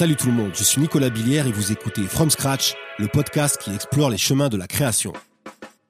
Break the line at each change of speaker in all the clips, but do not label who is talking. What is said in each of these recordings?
Salut tout le monde, je suis Nicolas Billière et vous écoutez From Scratch, le podcast qui explore les chemins de la création.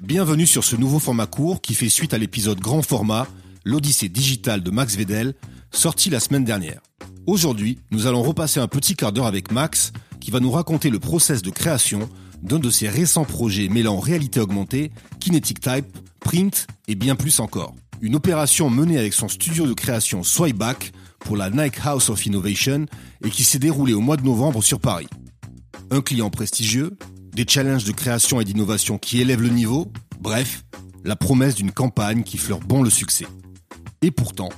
Bienvenue sur ce nouveau format court qui fait suite à l'épisode grand format, l'Odyssée digitale de Max Vedel, sorti la semaine dernière. Aujourd'hui, nous allons repasser un petit quart d'heure avec Max qui va nous raconter le process de création d'un de ses récents projets mêlant réalité augmentée, kinetic type, print et bien plus encore. Une opération menée avec son studio de création Swipeback pour la Nike House of Innovation et qui s'est déroulée au mois de novembre sur Paris. Un client prestigieux, des challenges de création et d'innovation qui élèvent le niveau, bref, la promesse d'une campagne qui fleure bon le succès. Et pourtant,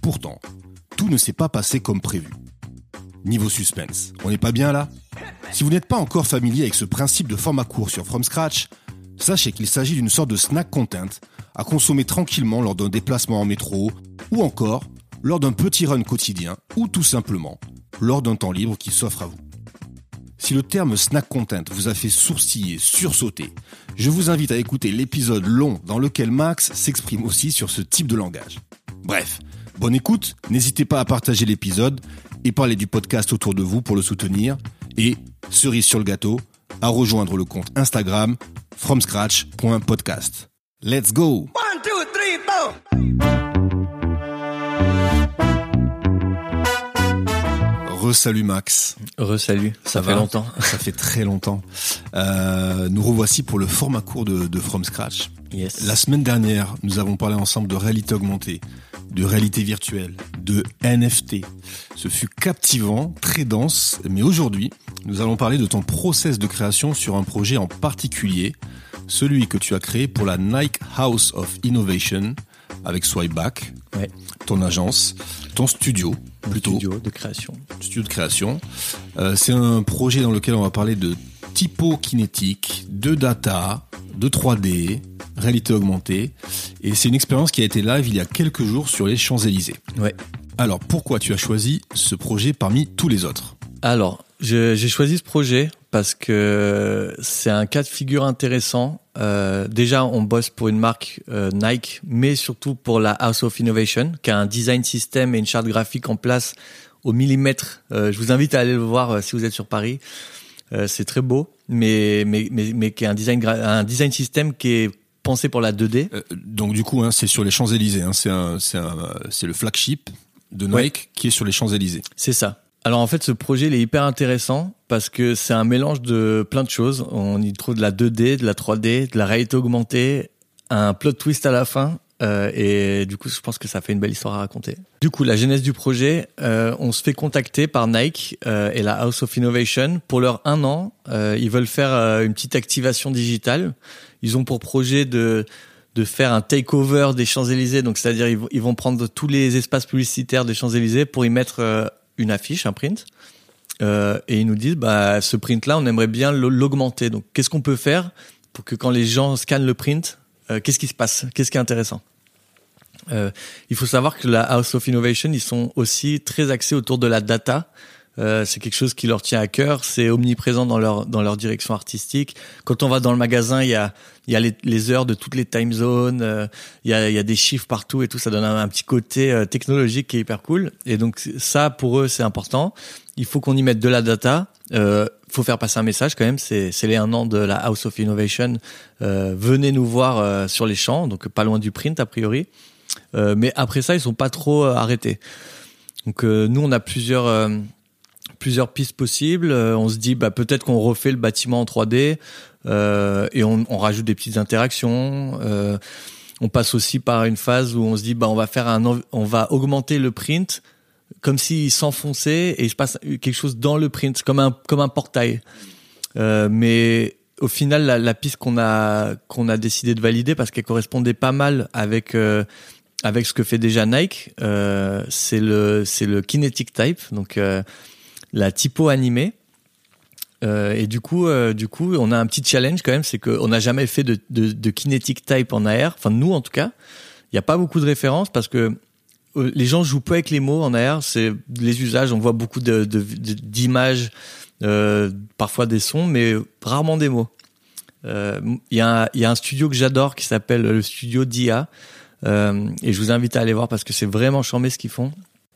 pourtant, tout ne s'est pas passé comme prévu. Niveau suspense, on n'est pas bien là? Si vous n'êtes pas encore familier avec ce principe de format court sur From Scratch, sachez qu'il s'agit d'une sorte de snack content à consommer tranquillement lors d'un déplacement en métro ou encore lors d'un petit run quotidien ou tout simplement lors d'un temps libre qui s'offre à vous. Si le terme snack content vous a fait sourciller, sursauter, je vous invite à écouter l'épisode long dans lequel Max s'exprime aussi sur ce type de langage. Bref, bonne écoute, n'hésitez pas à partager l'épisode et parler du podcast autour de vous pour le soutenir et, cerise sur le gâteau, à rejoindre le compte Instagram fromscratch.podcast. Let's go! One, two, three, four. Re-salut Max.
Re-salut, ça, fait longtemps.
Ça fait très longtemps. Euh, nous revoici pour le format court de, de From Scratch.
Yes.
La semaine dernière, nous avons parlé ensemble de réalité augmentée, de réalité virtuelle, de NFT. Ce fut captivant, très dense, mais aujourd'hui, nous allons parler de ton process de création sur un projet en particulier, celui que tu as créé pour la Nike House of Innovation avec Swipeback,
Ouais.
ton agence, ton studio plutôt.
Studio de création.
studio de création. Euh, c'est un projet dans lequel on va parler de typo kinétique, de data, de 3D, réalité augmentée. Et c'est une expérience qui a été live il y a quelques jours sur les Champs-Élysées.
Ouais.
Alors pourquoi tu as choisi ce projet parmi tous les autres?
Alors, j'ai choisi ce projet parce que c'est un cas de figure intéressant. Euh, déjà, on bosse pour une marque euh, Nike, mais surtout pour la House of Innovation, qui a un design system et une charte graphique en place au millimètre. Euh, je vous invite à aller le voir si vous êtes sur Paris. C'est très beau, mais mais mais, mais qui a un design un design system qui est pensé pour la 2D.
Euh, Donc du coup, hein, c'est sur les Champs-Élysées. Hein, c'est le flagship de Nike
Ouais.
qui est sur les Champs-Élysées.
C'est ça. Alors en fait, ce projet il est hyper intéressant parce que c'est un mélange de plein de choses. On y trouve de la 2D, de la 3D, de la réalité augmentée, un plot twist à la fin. Euh, et du coup, je pense que ça fait une belle histoire à raconter. Du coup, la genèse du projet, euh, on se fait contacter par Nike euh, et la House of Innovation pour leur un an. ils veulent faire une petite activation digitale. Ils ont pour projet de de faire un takeover des Champs-Élysées, donc c'est-à-dire ils, ils vont prendre tous les espaces publicitaires des Champs-Élysées pour y mettre une affiche, un print. Et ils nous disent, bah, ce print-là, on aimerait bien l'augmenter. Donc, qu'est-ce qu'on peut faire pour que quand les gens scannent le print, qu'est-ce qui se passe? Qu'est-ce qui est intéressant? Euh, Il faut savoir que la House of Innovation, ils sont aussi très axés autour de la data. Euh, c'est quelque chose qui leur tient à cœur, c'est omniprésent dans leur dans leur direction artistique. Quand on va dans le magasin, il y a il y a les, les heures de toutes les time zones, euh, il y a il y a des chiffres partout et tout, ça donne un, petit côté euh, technologique qui est hyper cool. Et donc ça pour eux c'est important. Il faut qu'on y mette de la data. Euh, faut faire passer un message quand même. C'est c'est les un an de la House of Innovation. Euh, venez nous voir euh, sur les champs, donc pas loin du print a priori. Euh, mais après ça, ils sont pas trop euh, arrêtés. Donc euh, nous, on a plusieurs plusieurs pistes possibles. On se dit bah peut-être qu'on refait le bâtiment en 3D euh, et on, rajoute des petites interactions. On passe aussi par une phase où on se dit bah on va faire un on va augmenter le print comme s'il s'enfonçait et il se passe quelque chose dans le print comme un comme un portail. Mais au final, la, piste qu'on a qu'on a décidé de valider parce qu'elle correspondait pas mal avec avec ce que fait déjà Nike, euh, c'est le c'est le kinetic type, donc euh, la typo animée. Euh, et du coup, du coup, on a un petit challenge quand même, c'est qu'on n'a jamais fait de, de, kinetic type en AR. Enfin, nous en tout cas, il n'y a pas beaucoup de références parce que les gens jouent peu avec les mots en AR. C'est les usages. On voit beaucoup d'images, parfois des sons, mais rarement des mots. Il y a un studio que j'adore qui s'appelle le studio DIA. Euh, et je vous invite à aller voir parce que c'est vraiment chambé ce qu'ils font.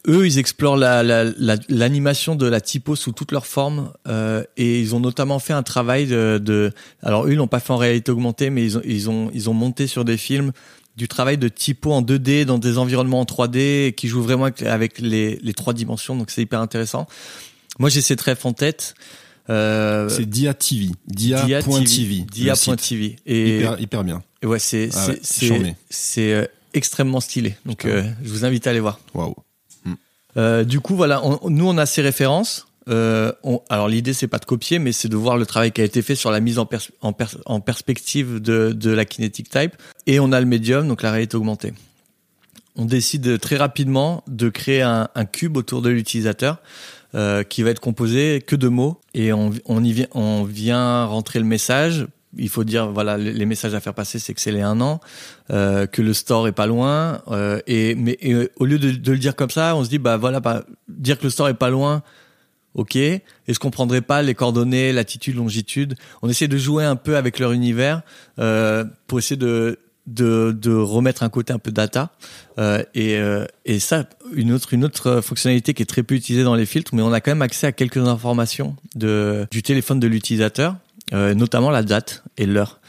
Eux, ils explorent l'animation la, la, de la typo sous toutes leurs formes euh, et ils ont notamment fait un travail de. de alors eux, ils l'ont pas fait en réalité augmentée, mais ils ont ils ont ils ont monté sur des films du travail de typo en 2D dans des environnements en 3D qui jouent vraiment avec les, les trois dimensions. Donc c'est hyper intéressant. Moi, j'ai ces trèfles en tête.
Euh, c'est Dia TV, Dia.tv,
Dia.tv et
hyper, hyper bien.
Ouais, c'est ah c'est euh, extrêmement stylé. Donc euh, je vous invite à aller voir.
Waouh.
Euh, du coup, voilà, nous on a ces références. Euh, on, alors l'idée c'est pas de copier, mais c'est de voir le travail qui a été fait sur la mise en, en, en, perspective de, de la kinetic type. Et on a le médium, donc la réalité augmentée. On décide très rapidement de créer un, un cube autour de l'utilisateur euh, qui va être composé que de mots et on, on y vient, on vient rentrer le message il faut dire voilà les messages à faire passer c'est que c'est les un an euh, que le store est pas loin euh, et mais au lieu de, de, le dire comme ça on se dit bah voilà bah, dire que le store est pas loin ok est-ce qu'on prendrait pas les coordonnées latitude longitude. On essaie de jouer un peu avec leur univers euh, pour essayer de de, de remettre un côté un peu data euh, et, euh, et ça une autre une autre fonctionnalité qui est très peu utilisée dans les filtres mais on a quand même accès à quelques informations de du téléphone de l'utilisateur. euh, notamment la date et l'heure.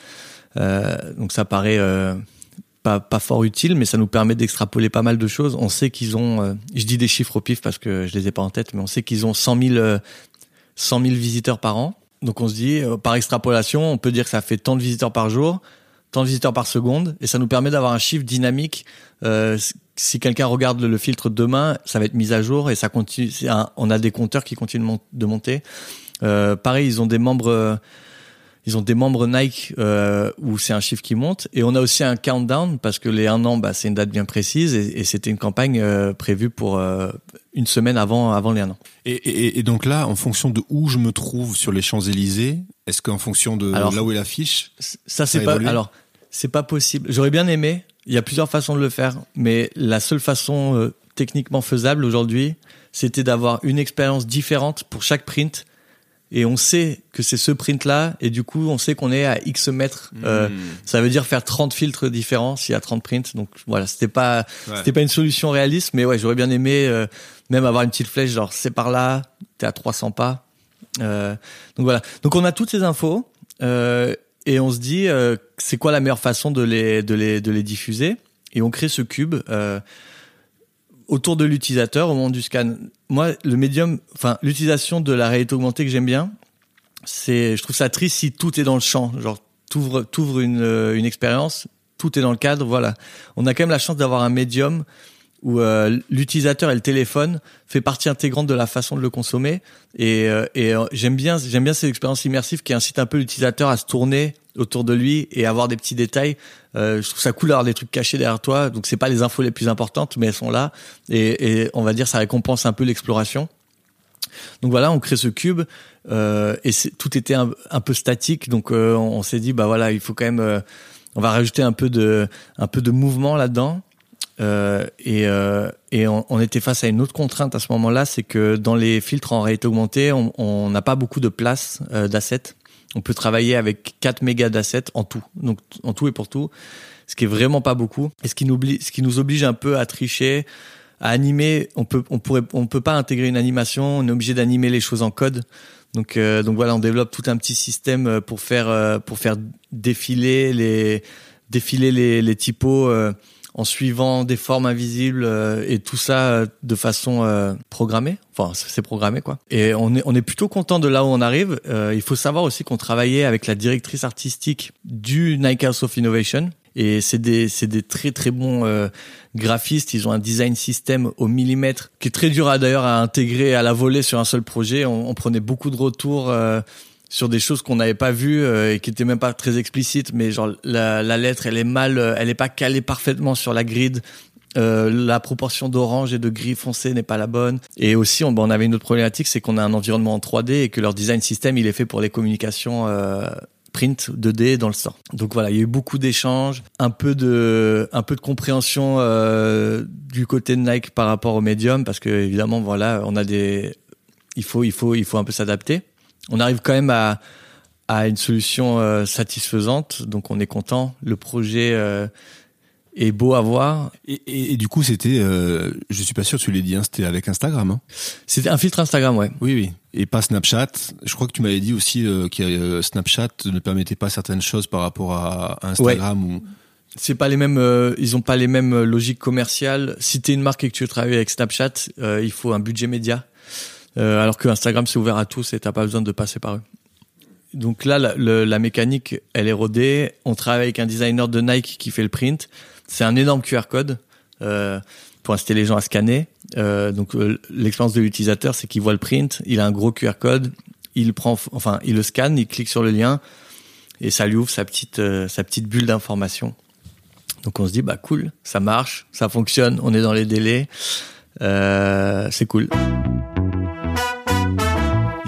Euh, donc ça paraît euh, pas, pas fort utile, mais ça nous permet d'extrapoler pas mal de choses. On sait qu'ils ont, je dis des chiffres au pif parce que je les ai pas en tête, mais on sait qu'ils ont 100 000, 100 000 visiteurs par an. Donc on se dit, par extrapolation, on peut dire que ça fait tant de visiteurs par jour, tant de visiteurs par seconde, et ça nous permet d'avoir un chiffre dynamique. Euh, si quelqu'un regarde le, filtre demain, ça va être mis à jour et ça continue. on a des compteurs qui continuent de monter. Euh, pareil, ils ont des membres ils ont des membres Nike euh, où c'est un chiffre qui monte. Et on a aussi un countdown parce que les un an, bah, c'est une date bien précise et, et c'était une campagne euh, prévue pour euh, une semaine avant, avant les un an.
Et, et, et, donc là, en fonction de où je me trouve sur les Champs-Élysées, est-ce qu'en fonction de là où est l'affiche,
ça c'est pas. Alors c'est pas possible. J'aurais bien aimé. Il y a plusieurs façons de le faire, mais la seule façon techniquement faisable aujourd'hui, c'était d'avoir une expérience différente pour chaque print et on sait que c'est ce print là et du coup on sait qu'on est à X mètres. Euh, hmm. ça veut dire faire 30 filtres différents s'il y a 30 prints. Donc voilà c'était pas c'était pas une solution réaliste mais ouais j'aurais bien aimé euh, même avoir une petite flèche genre c'est par là t'es à 300 pas. Euh, donc voilà. Donc on a toutes ces infos euh, et on se dit euh, c'est quoi la meilleure façon de les de les de les diffuser. Et on crée ce cube autour de l'utilisateur au moment du scan. Moi, le médium, enfin, l'utilisation de la réalité augmentée que j'aime bien, c'est, je trouve ça triste si tout est dans le champ. Genre, t'ouvres, t'ouvres une, euh, une expérience, tout est dans le cadre, voilà. On a quand même la chance d'avoir un médium où euh, l'utilisateur et le téléphone fait partie intégrante de la façon de le consommer et, euh, et j'aime bien j'aime bien ces expériences immersives qui incitent un peu l'utilisateur à se tourner autour de lui et avoir des petits détails. Euh, je trouve ça cool d'avoir des trucs cachés derrière toi. Donc c'est pas les infos les plus importantes, mais elles sont là et, et on va dire ça récompense un peu l'exploration. Donc voilà, on crée ce cube euh, et tout était un, peu statique. Donc euh, on, s'est dit bah voilà, il faut quand même, euh, on va rajouter un peu de un peu de mouvement là-dedans. Euh, et, et on, on, était face à une autre contrainte à ce moment-là, c'est que dans les filtres en réalité augmentée, on n'a pas beaucoup de place d'assets on peut travailler avec 4 mégas d'assets en tout, donc en tout et pour tout, ce qui est vraiment pas beaucoup. Et ce qui nous, oblige un peu à tricher, à animer. On peut, peut pas intégrer une animation. On est obligé d'animer les choses en code. Donc, euh, voilà, on développe tout un petit système euh, pour faire, euh, pour faire défiler les, défiler typos en suivant des formes invisibles euh, et tout ça euh, de façon euh, programmée. Enfin, c'est programmé quoi. Et on est on est plutôt content de là où on arrive. il faut savoir aussi qu'on travaillait avec la directrice artistique du Nike House of Innovation. Et c'est des c'est des très très bons graphistes. Ils ont un design système au millimètre qui est très dur à d'ailleurs à intégrer à la volée sur un seul projet. On, on prenait beaucoup de retours sur des choses qu'on n'avait pas vues euh, et qui étaient même pas très explicites mais genre la, la lettre elle est mal euh, elle est pas calée parfaitement sur la grid euh, la proportion d'orange et de gris foncé n'est pas la bonne et aussi on, on avait une autre problématique c'est qu'on a un environnement en 3D et que leur design system il est fait pour les communications print 2D dans le store. Donc voilà, il y a eu beaucoup d'échanges, un peu de, un peu de compréhension euh, du côté de Nike par rapport au médium, parce que évidemment, voilà, on a des, il faut, il faut, il faut un peu s'adapter. On arrive quand même à, à une solution euh, satisfaisante, donc on est content. Le projet euh, est beau à voir.
Et, et, et du coup, c'était, euh, je suis pas sûr, tu l'as dit, hein, c'était avec Instagram. Hein.
C'était un filtre Instagram, ouais.
Oui, oui. Et pas Snapchat. Je crois que tu m'avais dit aussi euh, que Snapchat ne permettait pas certaines choses par rapport à Instagram ou.
C'est pas les mêmes, euh, ils ont pas les mêmes logiques commerciales. Si t'es une marque et que tu veux travailler avec Snapchat, euh, il faut un budget média. Euh, alors que Instagram c'est ouvert à tous et t'as pas besoin de passer par eux. Donc là, la, mécanique, elle est rodée. On travaille avec un designer de Nike qui fait le print. C'est un énorme QR code euh, pour inciter les gens à scanner. Euh, donc l'expérience de l'utilisateur, c'est qu'il voit le print, il a un gros QR code, il prend, enfin, il le scanne, il clique sur le lien et ça lui ouvre sa petite, sa petite bulle d'information. Donc on se dit bah cool, ça marche, ça fonctionne, on est dans les délais, c'est cool.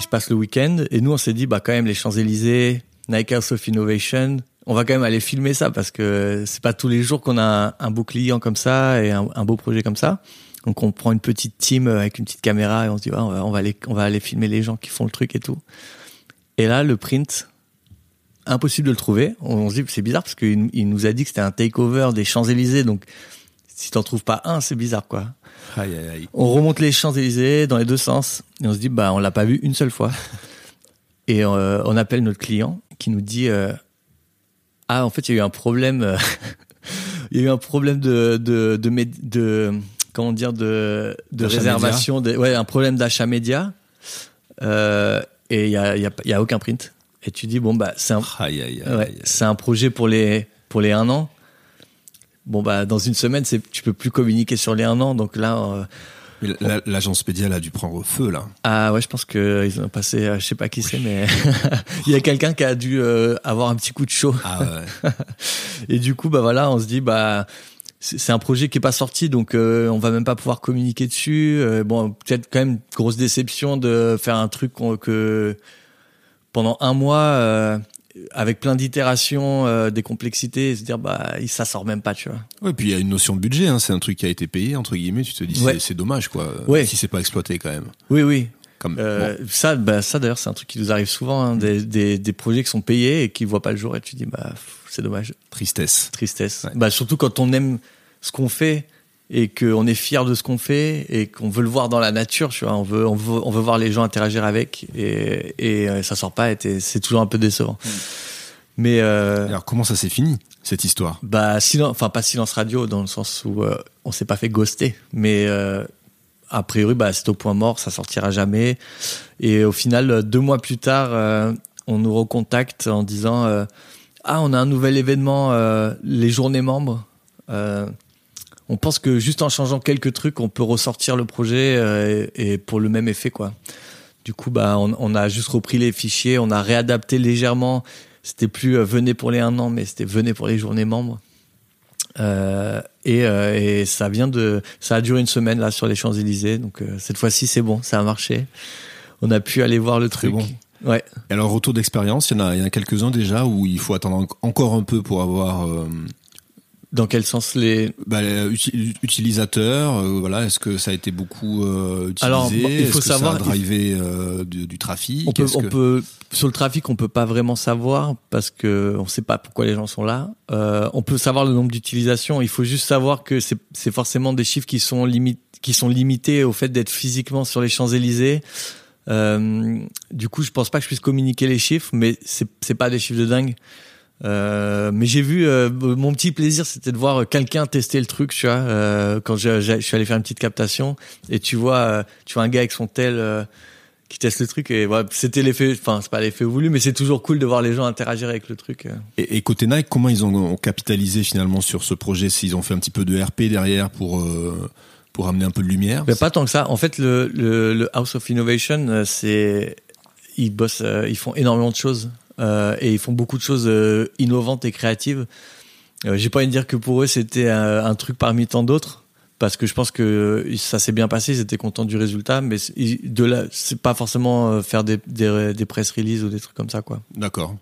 Passe le week-end et nous on s'est dit bah quand même les Champs Élysées, Nike House of Innovation, on va quand même aller filmer ça parce que c'est pas tous les jours qu'on a un, beau client comme ça et un, beau projet comme ça. Donc on prend une petite team avec une petite caméra et on se dit on, va, on va aller on va aller filmer les gens qui font le truc et tout. Et là le print impossible de le trouver. On se dit c'est bizarre parce qu'il il nous a dit que c'était un takeover des Champs-Élysées donc si t'en trouves pas un, c'est bizarre quoi.
Aïe, aïe, aïe.
On remonte les Champs-Élysées dans les deux sens et on se dit bah on l'a pas vu une seule fois. Et euh, on appelle notre client qui nous dit euh, ah en fait il y a eu un problème euh, il y a eu un problème de de de, mé- de comment dire de de réservation ouais un problème d'achat média euh, et il y a y a, y a aucun print et tu dis bon bah c'est un
Aïe, aïe, aïe.
Ouais,
aïe.
c'est un projet pour les pour les un an. Bon bah dans une semaine, c'est tu peux plus communiquer sur les un an, donc là euh,
L'agence média a dû prendre feu là.
ah ouais, je pense que ils ont passé, euh, je sais pas qui c'est, mais il y a quelqu'un qui a dû euh, avoir un petit coup de chaud.
Ah ouais.
Et du coup bah voilà, on se dit bah c'est un projet qui est pas sorti, donc euh, on va même pas pouvoir communiquer dessus. Euh, bon peut-être quand même grosse déception de faire un truc que pendant un mois. Avec plein d'itérations, euh, des complexités, et se dire bah ça sort même pas, tu vois.
Ouais, puis il y a une notion de budget, hein. c'est un truc qui a été payé, entre guillemets, tu te dis
Ouais.
c'est- dommage quoi,
Ouais.
si c'est pas exploité quand même.
Oui, oui.
Comme,
Euh,
bon.
Ça, bah, ça d'ailleurs, c'est un truc qui nous arrive souvent, hein, des, des, des projets qui sont payés et qui voient pas le jour, et tu dis bah c'est dommage,
Tristesse.
tristesse.
Ouais.
Bah surtout quand on aime ce qu'on fait et qu'on est fier de ce qu'on fait et qu'on veut le voir dans la nature, tu vois, on veut, on veut, on veut voir les gens interagir avec et, et euh, ça sort pas, et c'est toujours un peu décevant. Mais euh,
Alors comment ça s'est fini cette histoire?
Bah silence, enfin pas silence radio dans le sens où euh, on s'est pas fait ghoster, mais euh, a priori bah c'est au point mort, ça sortira jamais. Et au final, deux mois plus tard, euh, on nous recontacte en disant euh, ah on a un nouvel événement, euh, les journées membres. On pense que juste en changeant quelques trucs, on peut ressortir le projet euh, et, et pour le même effet quoi. Du coup, bah, on, on a juste repris les fichiers, on a réadapté légèrement. C'était plus euh, venez pour les un an, mais c'était venez pour les journées membres. Euh, et, euh, et ça vient de, ça a duré une semaine là sur les Champs Élysées. Donc cette fois-ci, c'est bon, ça a marché. On a pu aller voir le truc.
bon.
Ouais.
Et alors retour d'expérience, il y en a, il y en a quelques-uns déjà où il faut attendre en- encore un peu pour avoir
Dans quel sens les
bah, les uti- utilisateurs. euh, voilà, est-ce que ça a été beaucoup euh, utilisé?
Alors, il faut
Est-ce que
savoir-
ça a drivé euh, du, du trafic?
On peut,
Est-ce
on
que-
peut sur le trafic, on peut pas vraiment savoir parce que on sait pas pourquoi les gens sont là. Euh, on peut savoir le nombre d'utilisations. Il faut juste savoir que c'est forcément des chiffres qui sont limite qui sont limités au fait d'être physiquement sur les Champs Élysées. Euh, du coup, je pense pas que je puisse communiquer les chiffres, mais c'est pas des chiffres de dingue. Euh, mais j'ai vu euh, mon petit plaisir, c'était de voir quelqu'un tester le truc, tu vois. euh, quand je, je- je suis allé faire une petite captation et tu vois, tu vois un gars avec son tel qui teste le truc et voilà, c'était l'effet. Enfin, c'est pas l'effet voulu, mais c'est toujours cool de voir les gens interagir avec le truc.
Et, et côté Nike, comment ils ont, ont capitalisé finalement sur ce projet S'ils ont fait un petit peu de RP derrière pour pour amener un peu de lumière?
Mais pas tant que ça. En fait, le, le, le House of Innovation, c'est ils bossent, ils font énormément de choses et ils font beaucoup de choses euh, innovantes et créatives. Euh, J'ai pas envie de dire que pour eux c'était un, un truc parmi tant d'autres parce que je pense que ça s'est bien passé, ils étaient contents du résultat, mais ils- de là, c'est pas forcément euh, faire des, des, des press releases ou des trucs comme ça quoi.
D'accord.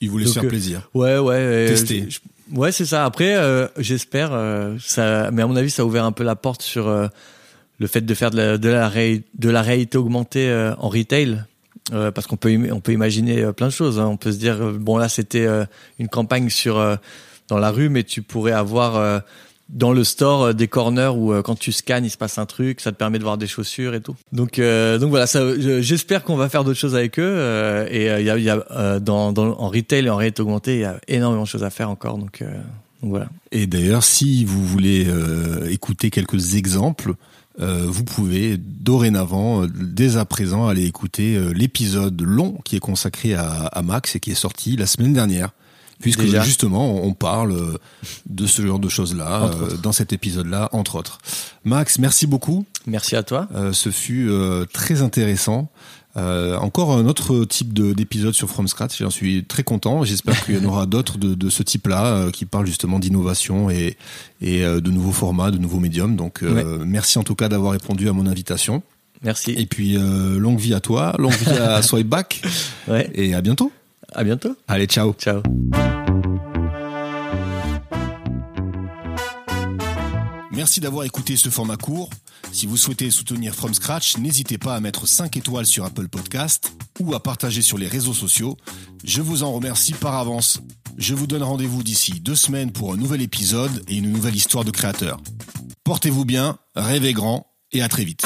Il voulait se faire plaisir.
Ouais, ouais.
Tester.
ouais, c'est ça. Après, j'espère. ça, mais à mon avis, ça a ouvert un peu la porte sur le fait de faire de la, de la, de la réalité augmentée en retail. Euh, parce qu'on peut on peut imaginer euh, plein de choses. Hein. On peut se dire euh, bon là c'était une campagne sur dans la rue, mais tu pourrais avoir dans le store des corners où quand tu scannes il se passe un truc, ça te permet de voir des chaussures et tout. Donc donc voilà, j'espère qu'on va faire d'autres choses avec eux. et il y a, dans, en retail et en réalité augmentée, il y a énormément de choses à faire encore. Donc voilà.
Et d'ailleurs, si vous voulez écouter quelques exemples euh, vous pouvez dorénavant, euh, dès à présent, aller écouter euh, l'épisode long qui est consacré à, Max et qui est sorti la semaine dernière. Puisque justement, on parle de ce genre de choses-là dans cet épisode-là, entre autres. Max, merci beaucoup.
Merci à toi.
ce fut très intéressant. Euh, encore un autre type d'épisode sur From Scratch. J'en suis très content. J'espère qu'il y en aura d'autres de, de, ce type-là euh, qui parlent justement d'innovation et, et euh, de nouveaux formats, de nouveaux médiums. Donc, merci en tout cas d'avoir répondu à mon invitation.
Merci.
Et puis, longue vie à toi, longue vie à Swipeback.
Ouais.
Et à bientôt.
À bientôt.
Allez, ciao.
Ciao.
Merci d'avoir écouté ce format court. Si vous souhaitez soutenir From Scratch, n'hésitez pas à mettre 5 étoiles sur Apple Podcast ou à partager sur les réseaux sociaux. Je vous en remercie par avance. Je vous donne rendez-vous d'ici deux semaines pour un nouvel épisode et une nouvelle histoire de créateur. Portez-vous bien, rêvez grand et à très vite.